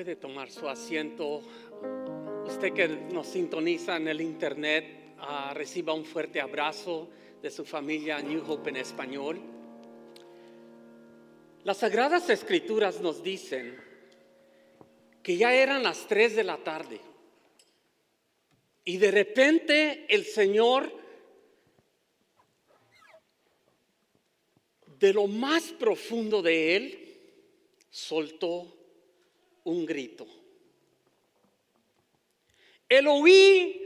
puede tomar su asiento. Usted que nos sintoniza en el internet, ah, reciba un fuerte abrazo de su familia New Hope en español. Las sagradas escrituras nos dicen que ya eran las 3 de la tarde y de repente el Señor de lo más profundo de él soltó un grito. Eloí,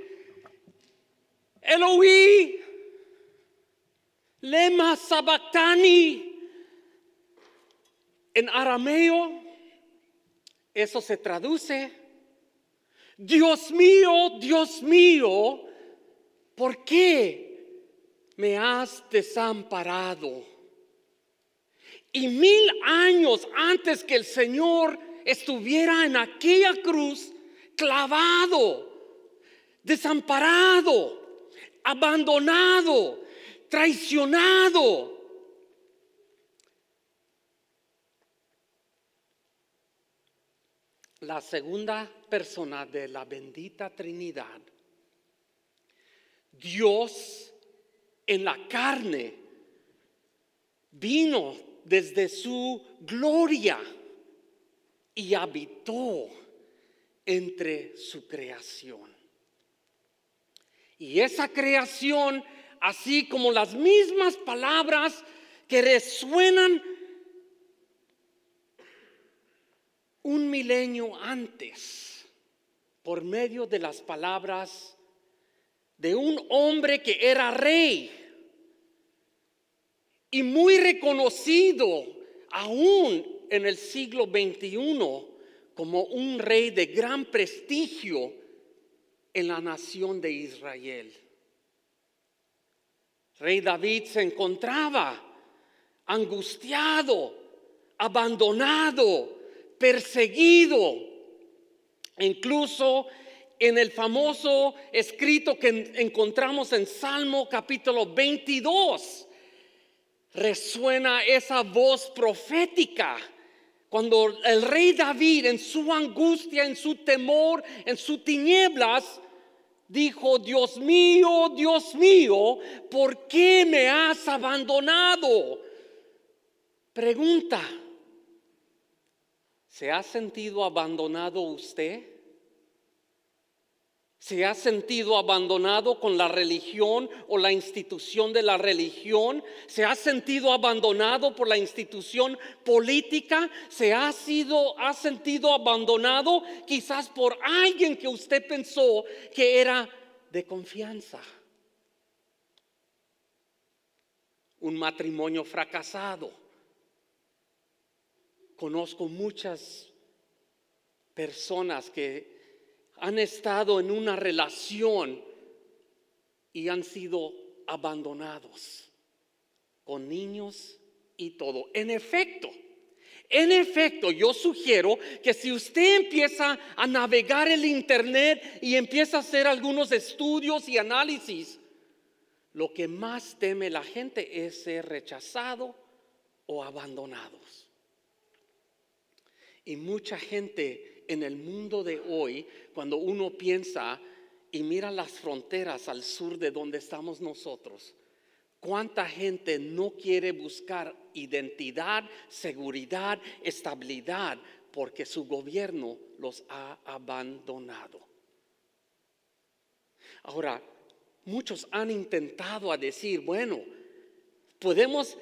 Eloí, lema sabactani. En arameo, eso se traduce, Dios mío, Dios mío, ¿por qué me has desamparado? Y mil años antes que el Señor estuviera en aquella cruz, clavado, desamparado, abandonado, traicionado. La segunda persona de la bendita Trinidad, Dios en la carne, vino desde su gloria y habitó entre su creación. Y esa creación, así como las mismas palabras que resuenan un milenio antes, por medio de las palabras de un hombre que era rey y muy reconocido aún en el siglo XXI como un rey de gran prestigio en la nación de Israel. Rey David se encontraba angustiado, abandonado, perseguido, incluso en el famoso escrito que encontramos en Salmo capítulo 22, resuena esa voz profética cuando el rey David en su angustia, en su temor, en sus tinieblas, dijo, Dios mío, Dios mío, ¿por qué me has abandonado? Pregunta, ¿se ha sentido abandonado usted? ¿Se ha sentido abandonado con la religión o la institución de la religión? ¿Se ha sentido abandonado por la institución política? ¿Se ha sido ha sentido abandonado quizás por alguien que usted pensó que era de confianza? Un matrimonio fracasado. Conozco muchas personas que han estado en una relación y han sido abandonados con niños y todo. En efecto, en efecto, yo sugiero que si usted empieza a navegar el Internet y empieza a hacer algunos estudios y análisis, lo que más teme la gente es ser rechazado o abandonados. Y mucha gente en el mundo de hoy, cuando uno piensa y mira las fronteras al sur de donde estamos nosotros, cuánta gente no quiere buscar identidad, seguridad, estabilidad, porque su gobierno los ha abandonado. Ahora, muchos han intentado a decir, bueno, podemos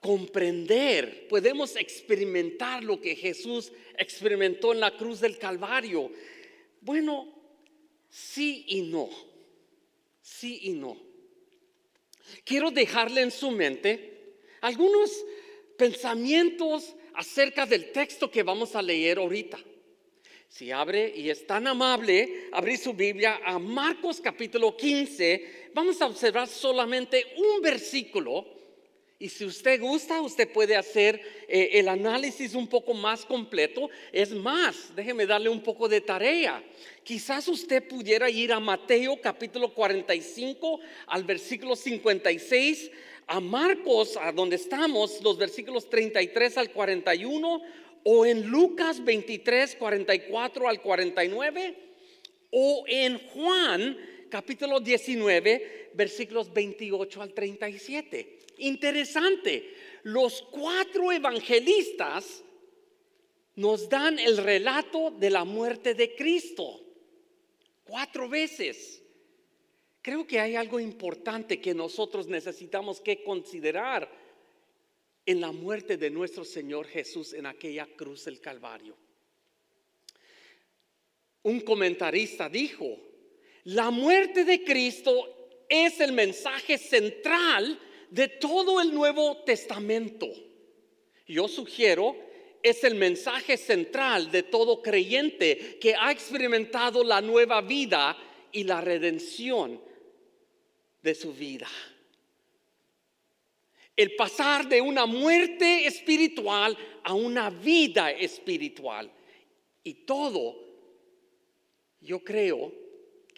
comprender, podemos experimentar lo que Jesús experimentó en la cruz del Calvario. Bueno, sí y no, sí y no. Quiero dejarle en su mente algunos pensamientos acerca del texto que vamos a leer ahorita. Si abre y es tan amable abrir su Biblia a Marcos capítulo 15, vamos a observar solamente un versículo y si usted gusta, usted puede hacer eh, el análisis un poco más completo. Es más, déjeme darle un poco de tarea. Quizás usted pudiera ir a Mateo capítulo 45 al versículo 56, a Marcos, a donde estamos, los versículos 33 al 41, o en Lucas 23, 44 al 49 o en Juan capítulo 19, versículos 28 al 37. Interesante, los cuatro evangelistas nos dan el relato de la muerte de Cristo. Cuatro veces. Creo que hay algo importante que nosotros necesitamos que considerar en la muerte de nuestro Señor Jesús en aquella cruz del Calvario. Un comentarista dijo, la muerte de Cristo es el mensaje central de todo el Nuevo Testamento. Yo sugiero es el mensaje central de todo creyente que ha experimentado la nueva vida y la redención de su vida. El pasar de una muerte espiritual a una vida espiritual. Y todo, yo creo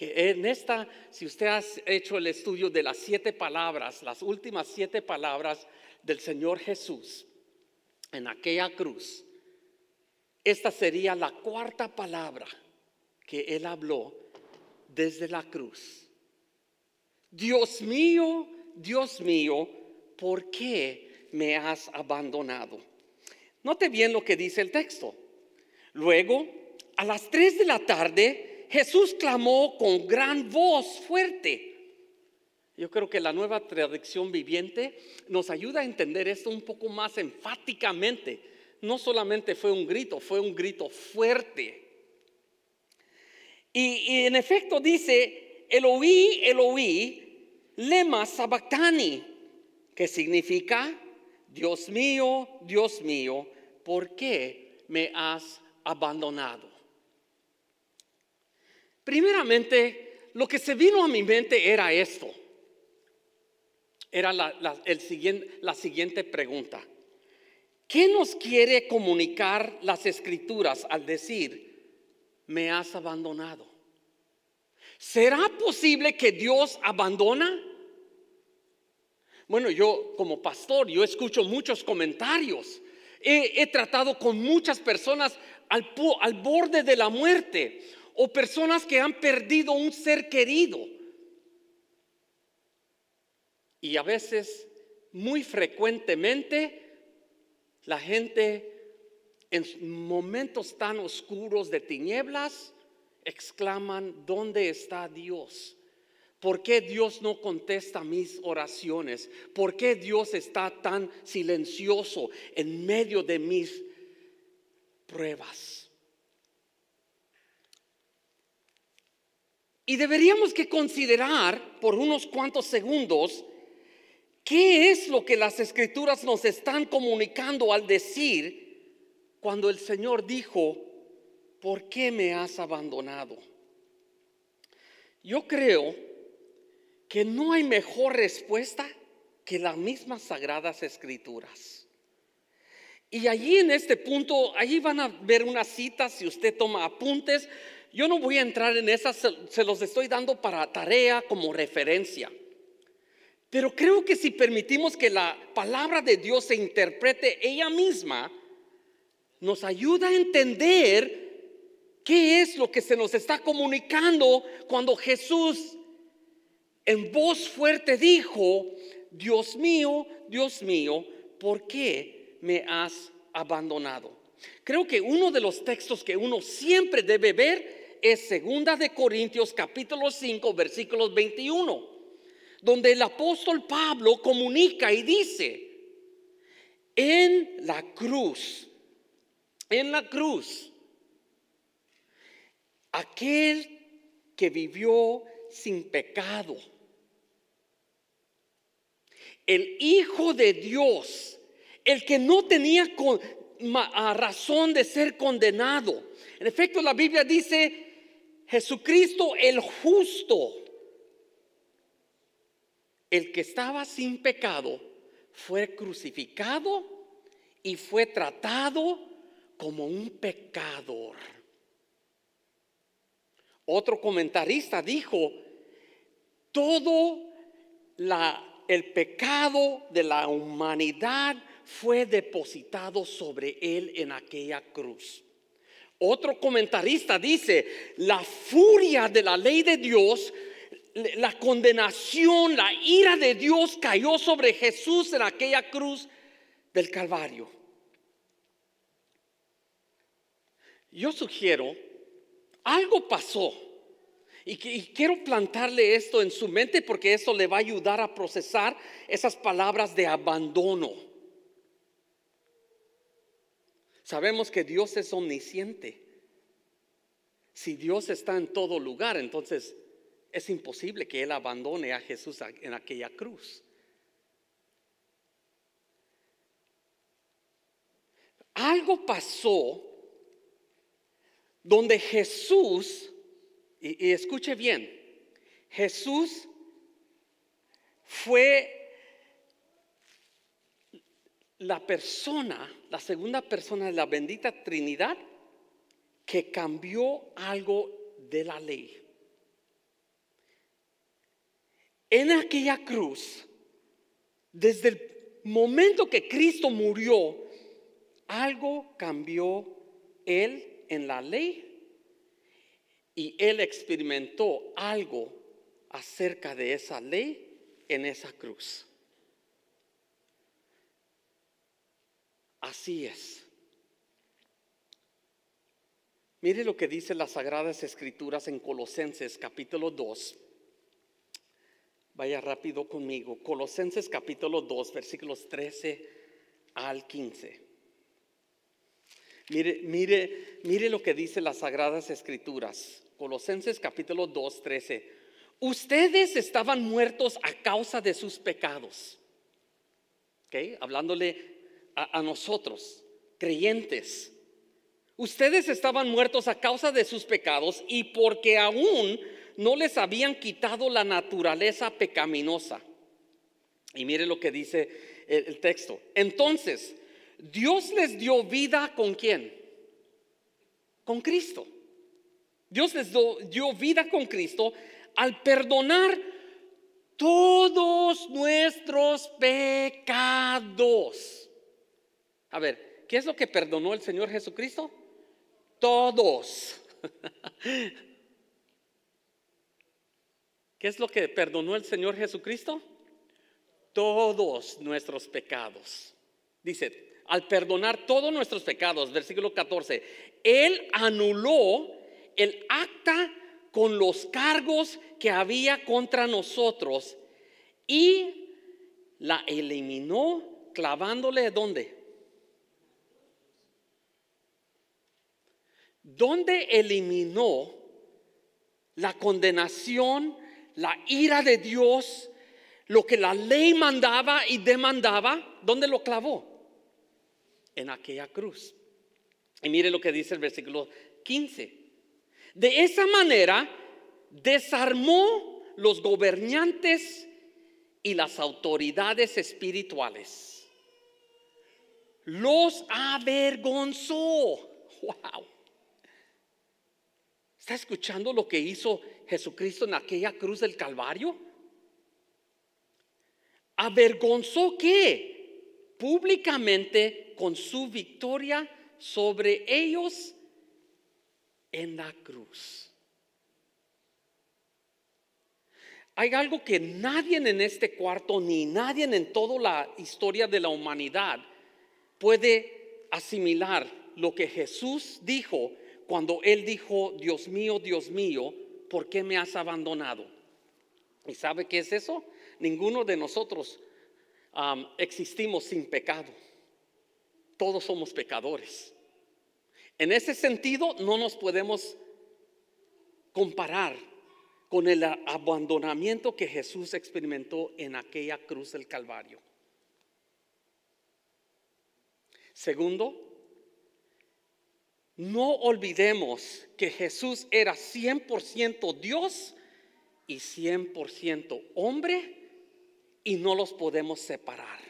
en esta, si usted ha hecho el estudio de las siete palabras, las últimas siete palabras del Señor Jesús, en aquella cruz, esta sería la cuarta palabra que él habló desde la cruz. Dios mío, Dios mío, ¿por qué me has abandonado? Note bien lo que dice el texto. Luego, a las tres de la tarde, Jesús clamó con gran voz fuerte. Yo creo que la nueva traducción viviente nos ayuda a entender esto un poco más enfáticamente. No solamente fue un grito, fue un grito fuerte. Y, en efecto dice, Eloí, Eloí, lema sabactani, que significa, Dios mío, Dios mío, ¿por qué me has abandonado? Primeramente, lo que se vino a mi mente era esto era la, siguiente, la siguiente pregunta. ¿Qué nos quiere comunicar las escrituras al decir, me has abandonado? ¿Será posible que Dios abandona? Bueno, yo como pastor, yo escucho muchos comentarios. He, tratado con muchas personas al borde de la muerte o personas que han perdido un ser querido y a veces, muy frecuentemente, la gente en momentos tan oscuros de tinieblas exclaman, ¿dónde está Dios? ¿Por qué Dios no contesta mis oraciones? ¿Por qué Dios está tan silencioso en medio de mis pruebas? Y deberíamos que considerar por unos cuantos segundos ¿Qué es lo que las escrituras nos están comunicando al decir cuando el Señor dijo, ¿por qué me has abandonado? Yo creo que no hay mejor respuesta que las mismas sagradas escrituras. Y allí en este punto, allí van a ver unas citas, si usted toma apuntes, yo no voy a entrar en esas, se los estoy dando para tarea como referencia. Pero creo que si permitimos que la palabra de Dios se interprete ella misma, nos ayuda a entender qué es lo que se nos está comunicando cuando Jesús en voz fuerte dijo, Dios mío, Dios mío, ¿por qué me has abandonado? Creo que uno de los textos que uno siempre debe ver es segunda de Corintios capítulo 5 versículos 21 donde el apóstol Pablo comunica y dice, en la cruz, en la cruz, aquel que vivió sin pecado, el Hijo de Dios, el que no tenía razón de ser condenado. En efecto, la Biblia dice, Jesucristo el justo, el que estaba sin pecado fue crucificado y fue tratado como un pecador. Otro comentarista dijo, todo el pecado de la humanidad fue depositado sobre él en aquella cruz. Otro comentarista dice, la furia de la ley de Dios, la condenación, la ira de Dios cayó sobre Jesús en aquella cruz del Calvario. Yo sugiero, algo pasó. Y, quiero plantarle esto en su mente porque eso le va a ayudar a procesar esas palabras de abandono. Sabemos que Dios es omnisciente. Si Dios está en todo lugar, entonces es imposible que Él abandone a Jesús en aquella cruz. Algo pasó donde Jesús, y, escuche bien, Jesús fue la persona, la segunda persona de la bendita Trinidad que cambió algo de la ley. En aquella cruz, desde el momento que Cristo murió, algo cambió Él en la ley y él experimentó algo acerca de esa ley en esa cruz. Así es. Mire lo que dice las Sagradas Escrituras en Colosenses capítulo 2. Vaya rápido conmigo. Colosenses capítulo 2, versículos 13 al 15. Mire, mire, mire lo que dice las Sagradas Escrituras. Colosenses capítulo 2, 13. Ustedes estaban muertos a causa de sus pecados. ¿Ok? Hablándole a, nosotros, creyentes. Ustedes estaban muertos a causa de sus pecados y porque aún no les habían quitado la naturaleza pecaminosa. Y mire lo que dice el texto. Entonces, Dios les dio vida con quién? Con Cristo. Dios les dio vida con Cristo al perdonar todos nuestros pecados. A ver, ¿qué es lo que perdonó el Señor Jesucristo? Todos. ¿Qué es lo que perdonó el Señor Jesucristo? Todos nuestros pecados. Dice, al perdonar todos nuestros pecados, versículo 14, Él anuló el acta con los cargos que había contra nosotros y la eliminó clavándole dónde? ¿Dónde eliminó la condenación, la ira de Dios, lo que la ley mandaba y demandaba? ¿Dónde lo clavó? en aquella cruz. Y mire lo que dice el versículo 15. De esa manera desarmó los gobernantes y las autoridades espirituales. Los avergonzó. Wow. ¿Está escuchando lo que hizo Jesucristo en aquella cruz del Calvario? ¿Avergonzó qué? Públicamente con su victoria sobre ellos en la cruz. Hay algo que nadie en este cuarto ni nadie en toda la historia de la humanidad puede asimilar lo que Jesús dijo cuando él dijo, Dios mío, Dios mío, ¿por qué me has abandonado? ¿Y sabe qué es eso? Ninguno de nosotros existimos sin pecado todos somos pecadores. En ese sentido, no nos podemos comparar con el abandonamiento que Jesús experimentó en aquella cruz del Calvario. Segundo, no olvidemos que Jesús era 100% Dios y 100% hombre y no los podemos separar.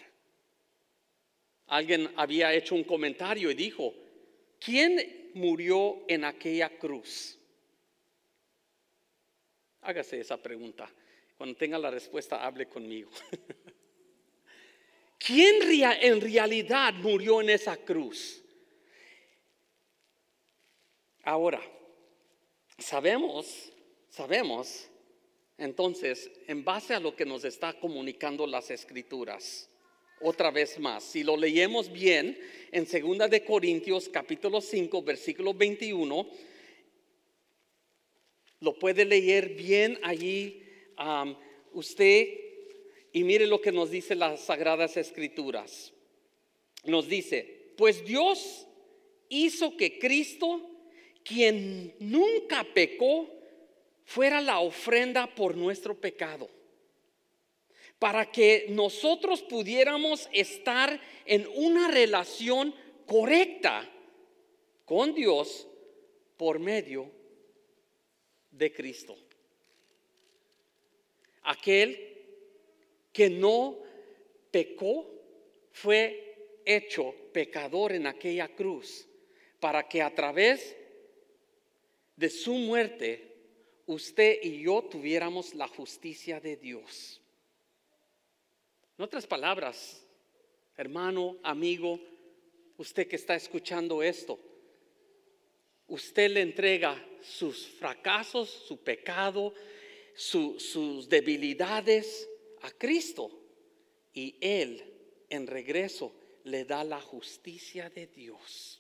Alguien había hecho un comentario y dijo, ¿quién murió en aquella cruz? Hágase esa pregunta. Cuando tenga la respuesta, hable conmigo. ¿Quién en realidad murió en esa cruz? Ahora, sabemos, sabemos, entonces, en base a lo que nos está comunicando las escrituras, otra vez más, si lo leemos bien en 2 de Corintios capítulo 5, versículo 21, lo puede leer bien allí usted y mire lo que nos dice las sagradas escrituras. Nos dice, pues Dios hizo que Cristo, quien nunca pecó, fuera la ofrenda por nuestro pecado, para que nosotros pudiéramos estar en una relación correcta con Dios por medio de Cristo. Aquel que no pecó fue hecho pecador en aquella cruz para que a través de su muerte usted y yo tuviéramos la justicia de Dios. En otras palabras, hermano, amigo, usted que está escuchando esto, usted le entrega sus fracasos, su pecado, sus debilidades a Cristo y Él en regreso le da la justicia de Dios.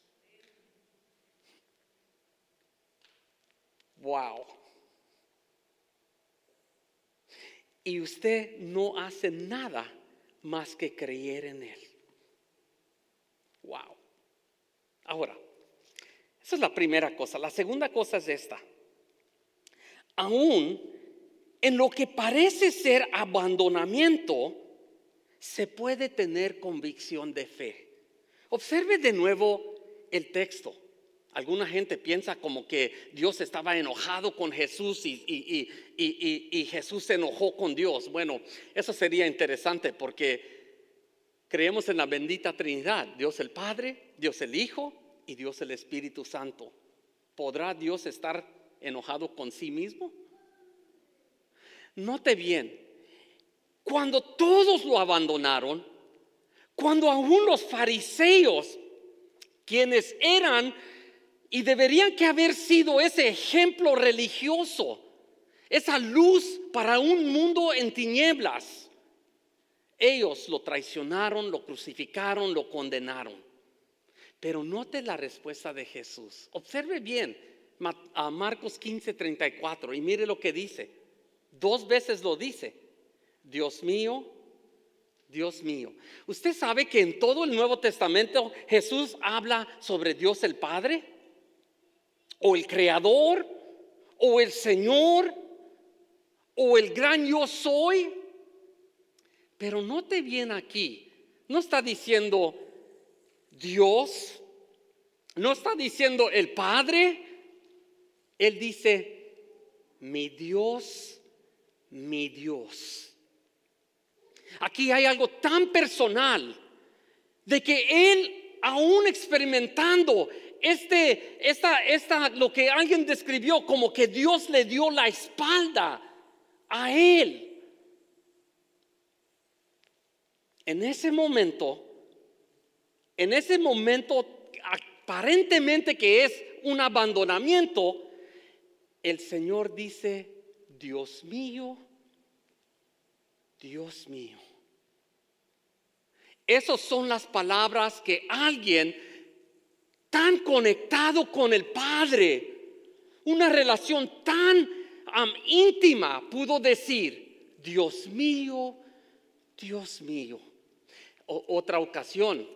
Wow. Y usted no hace nada más que creer en Él. Wow. Ahora, esa es la primera cosa. La segunda cosa es esta. Aún en lo que parece ser abandonamiento, se puede tener convicción de fe. Observe de nuevo el texto. Alguna gente piensa como que Dios estaba enojado con Jesús y, Jesús se enojó con Dios. Bueno, eso sería interesante porque creemos en la bendita Trinidad, Dios el Padre, Dios el Hijo y Dios el Espíritu Santo. ¿Podrá Dios estar enojado con sí mismo? Note bien, cuando todos lo abandonaron, cuando aún los fariseos, quienes eran y deberían que haber sido ese ejemplo religioso, esa luz para un mundo en tinieblas, ellos lo traicionaron, lo crucificaron, lo condenaron. Pero note la respuesta de Jesús. Observe bien a Marcos 15, 34 y mire lo que dice. Dos veces lo dice. Dios mío, Dios mío. Usted sabe que en todo el Nuevo Testamento Jesús habla sobre Dios el Padre, o el Creador, o el Señor, o el gran yo soy. Pero note bien aquí, no está diciendo Dios, no está diciendo el Padre, Él dice, mi Dios, mi Dios. Aquí hay algo tan personal de que Él, aún experimentando este, esta, esta, lo que alguien describió como que Dios le dio la espalda a Él. En ese momento, en ese momento aparentemente que es un abandonamiento, el Señor dice, Dios mío, Dios mío. Esas son las palabras que alguien tan conectado con el Padre, una relación tan íntima, pudo decir, Dios mío, Dios mío. otra ocasión,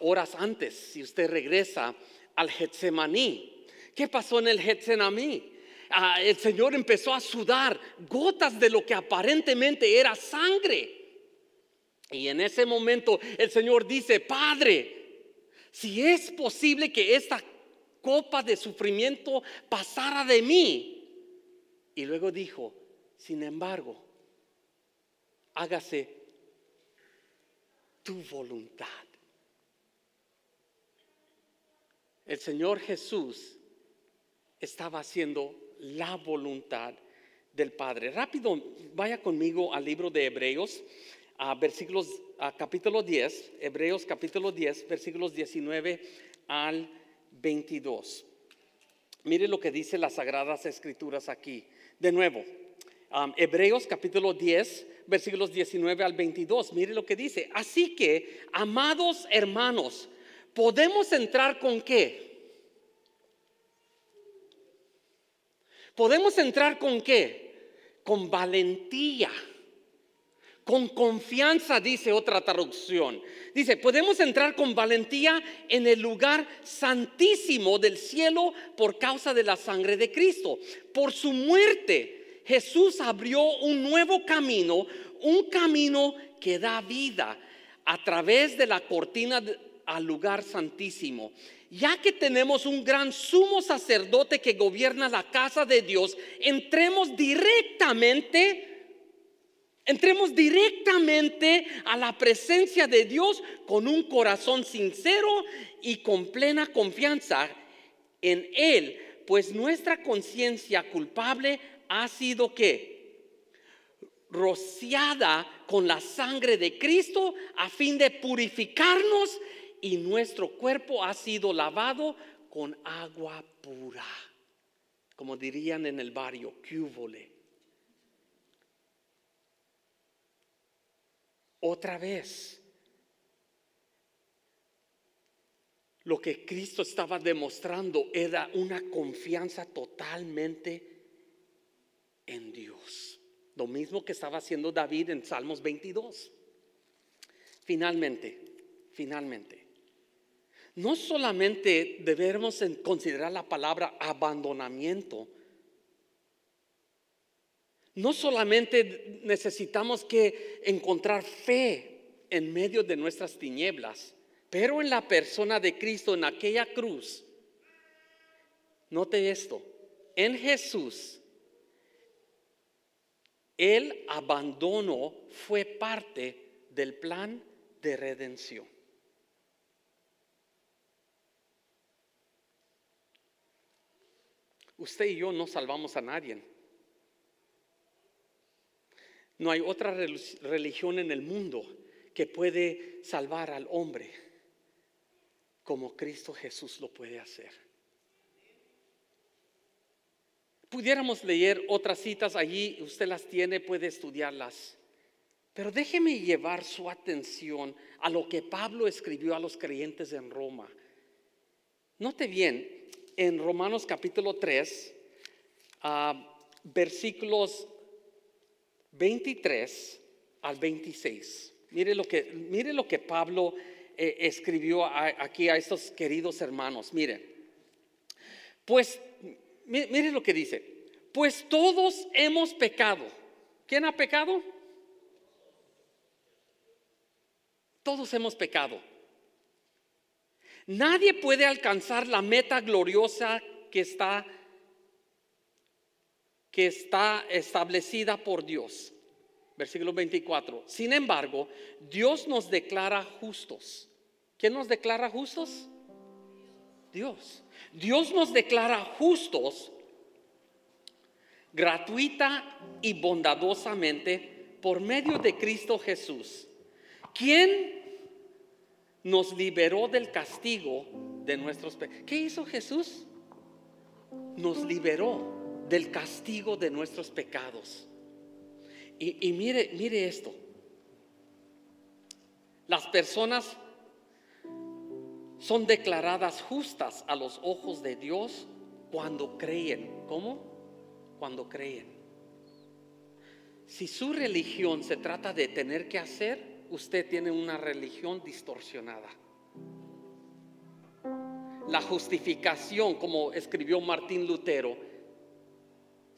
horas antes, si usted regresa al Getsemaní. ¿Qué pasó en el Getsemaní? Ah, el Señor empezó a sudar gotas de lo que aparentemente era sangre. Y en ese momento el Señor dice, Padre, si es posible que esta copa de sufrimiento pasara de mí. Y luego dijo, sin embargo, hágase tu voluntad. el Señor Jesús estaba haciendo la voluntad del Padre. Rápido, vaya conmigo al libro de Hebreos. A versículos, a capítulo 10, Hebreos capítulo 10, versículos 19 al 22. Mire lo que dice las Sagradas Escrituras aquí. De nuevo, um, Hebreos capítulo 10, versículos 19 al 22. Mire lo que dice. Así que, amados hermanos, podemos entrar con qué? Podemos entrar con qué? Con valentía. Con confianza, dice otra traducción. Dice, podemos entrar con valentía en el lugar santísimo del cielo por causa de la sangre de Cristo. Por su muerte, Jesús abrió un nuevo camino, un camino que da vida a través de la cortina al lugar santísimo. Ya que tenemos un gran sumo sacerdote que gobierna la casa de Dios, entremos directamente Entremos directamente a la presencia de Dios con un corazón sincero y con plena confianza en Él, pues nuestra conciencia culpable ha sido que rociada con la sangre de Cristo a fin de purificarnos y nuestro cuerpo ha sido lavado con agua pura, como dirían en el barrio, cúvole. Otra vez, lo que Cristo estaba demostrando era una confianza totalmente en Dios. Lo mismo que estaba haciendo David en Salmos 22. Finalmente, finalmente, no solamente debemos considerar la palabra abandonamiento, no solamente necesitamos que encontrar fe en medio de nuestras tinieblas, pero en la persona de Cristo, en aquella cruz. Note esto, en Jesús, el abandono fue parte del plan de redención. Usted y yo no salvamos a nadie. No hay otra religión en el mundo que puede salvar al hombre como Cristo Jesús lo puede hacer. Pudiéramos leer otras citas allí, usted las tiene, puede estudiarlas. Pero déjeme llevar su atención a lo que Pablo escribió a los creyentes en Roma. Note bien, en Romanos capítulo 3, ah, versículos 23 al 26. Mire lo que, mire lo que Pablo eh, escribió aquí a estos queridos hermanos. Mire, pues, mire lo que dice. Pues todos hemos pecado. ¿Quién ha pecado? Todos hemos pecado. Nadie puede alcanzar la meta gloriosa que está que está establecida por Dios. Versículo 24. Sin embargo, Dios nos declara justos. ¿Quién nos declara justos? Dios. Dios nos declara justos gratuita y bondadosamente por medio de Cristo Jesús, quien nos liberó del castigo de nuestros pecados. ¿Qué hizo Jesús? Nos liberó del castigo de nuestros pecados. Y, mire, mire esto. Las personas son declaradas justas a los ojos de Dios cuando creen. ¿Cómo? Cuando creen. Si su religión se trata de tener que hacer, usted tiene una religión distorsionada. La justificación, como escribió Martín Lutero,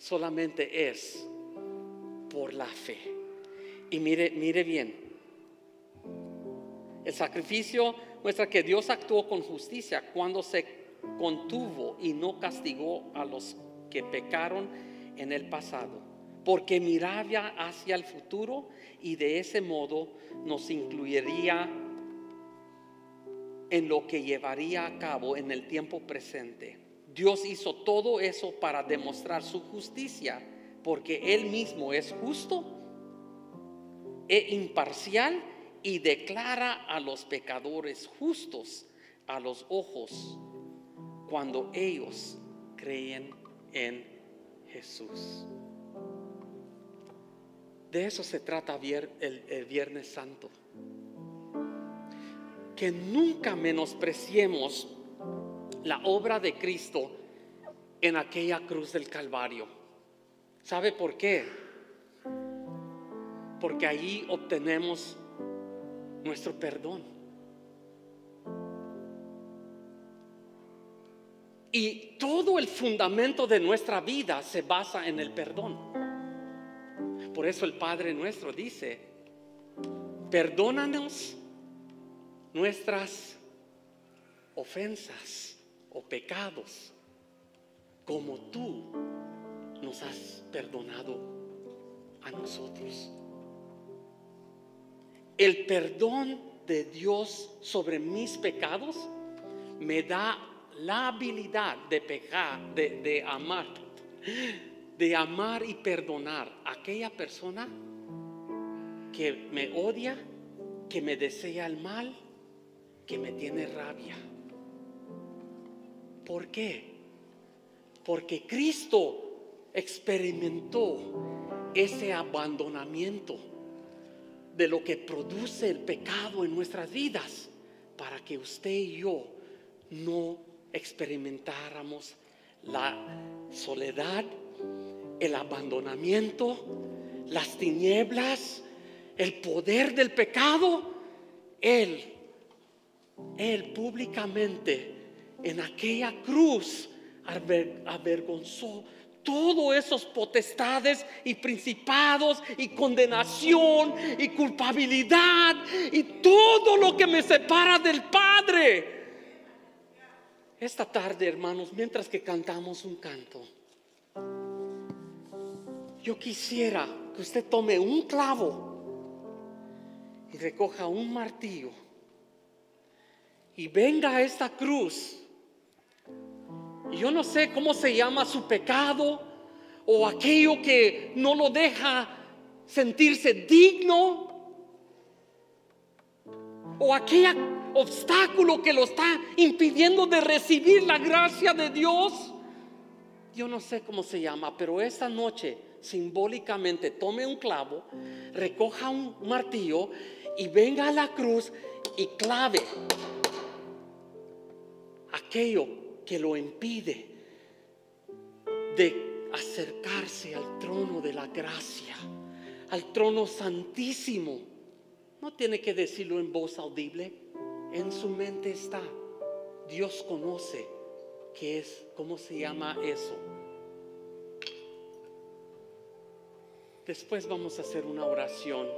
solamente es por la fe. Y mire, mire bien, el sacrificio muestra que Dios actuó con justicia cuando se contuvo y no castigó a los que pecaron en el pasado, porque miraba hacia el futuro y de ese modo nos incluiría en lo que llevaría a cabo en el tiempo presente. Dios hizo todo eso para demostrar su justicia, porque Él mismo es justo e imparcial y declara a los pecadores justos a los ojos cuando ellos creen en Jesús. De eso se trata el, Viernes Santo. Que nunca menospreciemos la obra de Cristo en aquella cruz del Calvario. ¿Sabe por qué? Porque ahí obtenemos nuestro perdón. Y todo el fundamento de nuestra vida se basa en el perdón. Por eso el Padre nuestro dice, perdónanos nuestras ofensas o pecados como tú nos has perdonado a nosotros. El perdón de Dios sobre mis pecados me da la habilidad de pecar, de, de amar, de amar y perdonar a aquella persona que me odia, que me desea el mal, que me tiene rabia. ¿Por qué? Porque Cristo experimentó ese abandonamiento de lo que produce el pecado en nuestras vidas para que usted y yo no experimentáramos la soledad, el abandonamiento, las tinieblas, el poder del pecado. Él, Él públicamente en aquella cruz avergonzó todos esos potestades y principados y condenación y culpabilidad y todo lo que me separa del Padre. Esta tarde, hermanos, mientras que cantamos un canto, yo quisiera que usted tome un clavo y recoja un martillo y venga a esta cruz yo no sé cómo se llama su pecado o aquello que no lo deja sentirse digno o aquel obstáculo que lo está impidiendo de recibir la gracia de Dios. Yo no sé cómo se llama, pero esta noche simbólicamente tome un clavo, recoja un martillo y venga a la cruz y clave aquello que lo impide de acercarse al trono de la gracia, al trono santísimo. No tiene que decirlo en voz audible, en su mente está. Dios conoce qué es, cómo se llama eso. Después vamos a hacer una oración.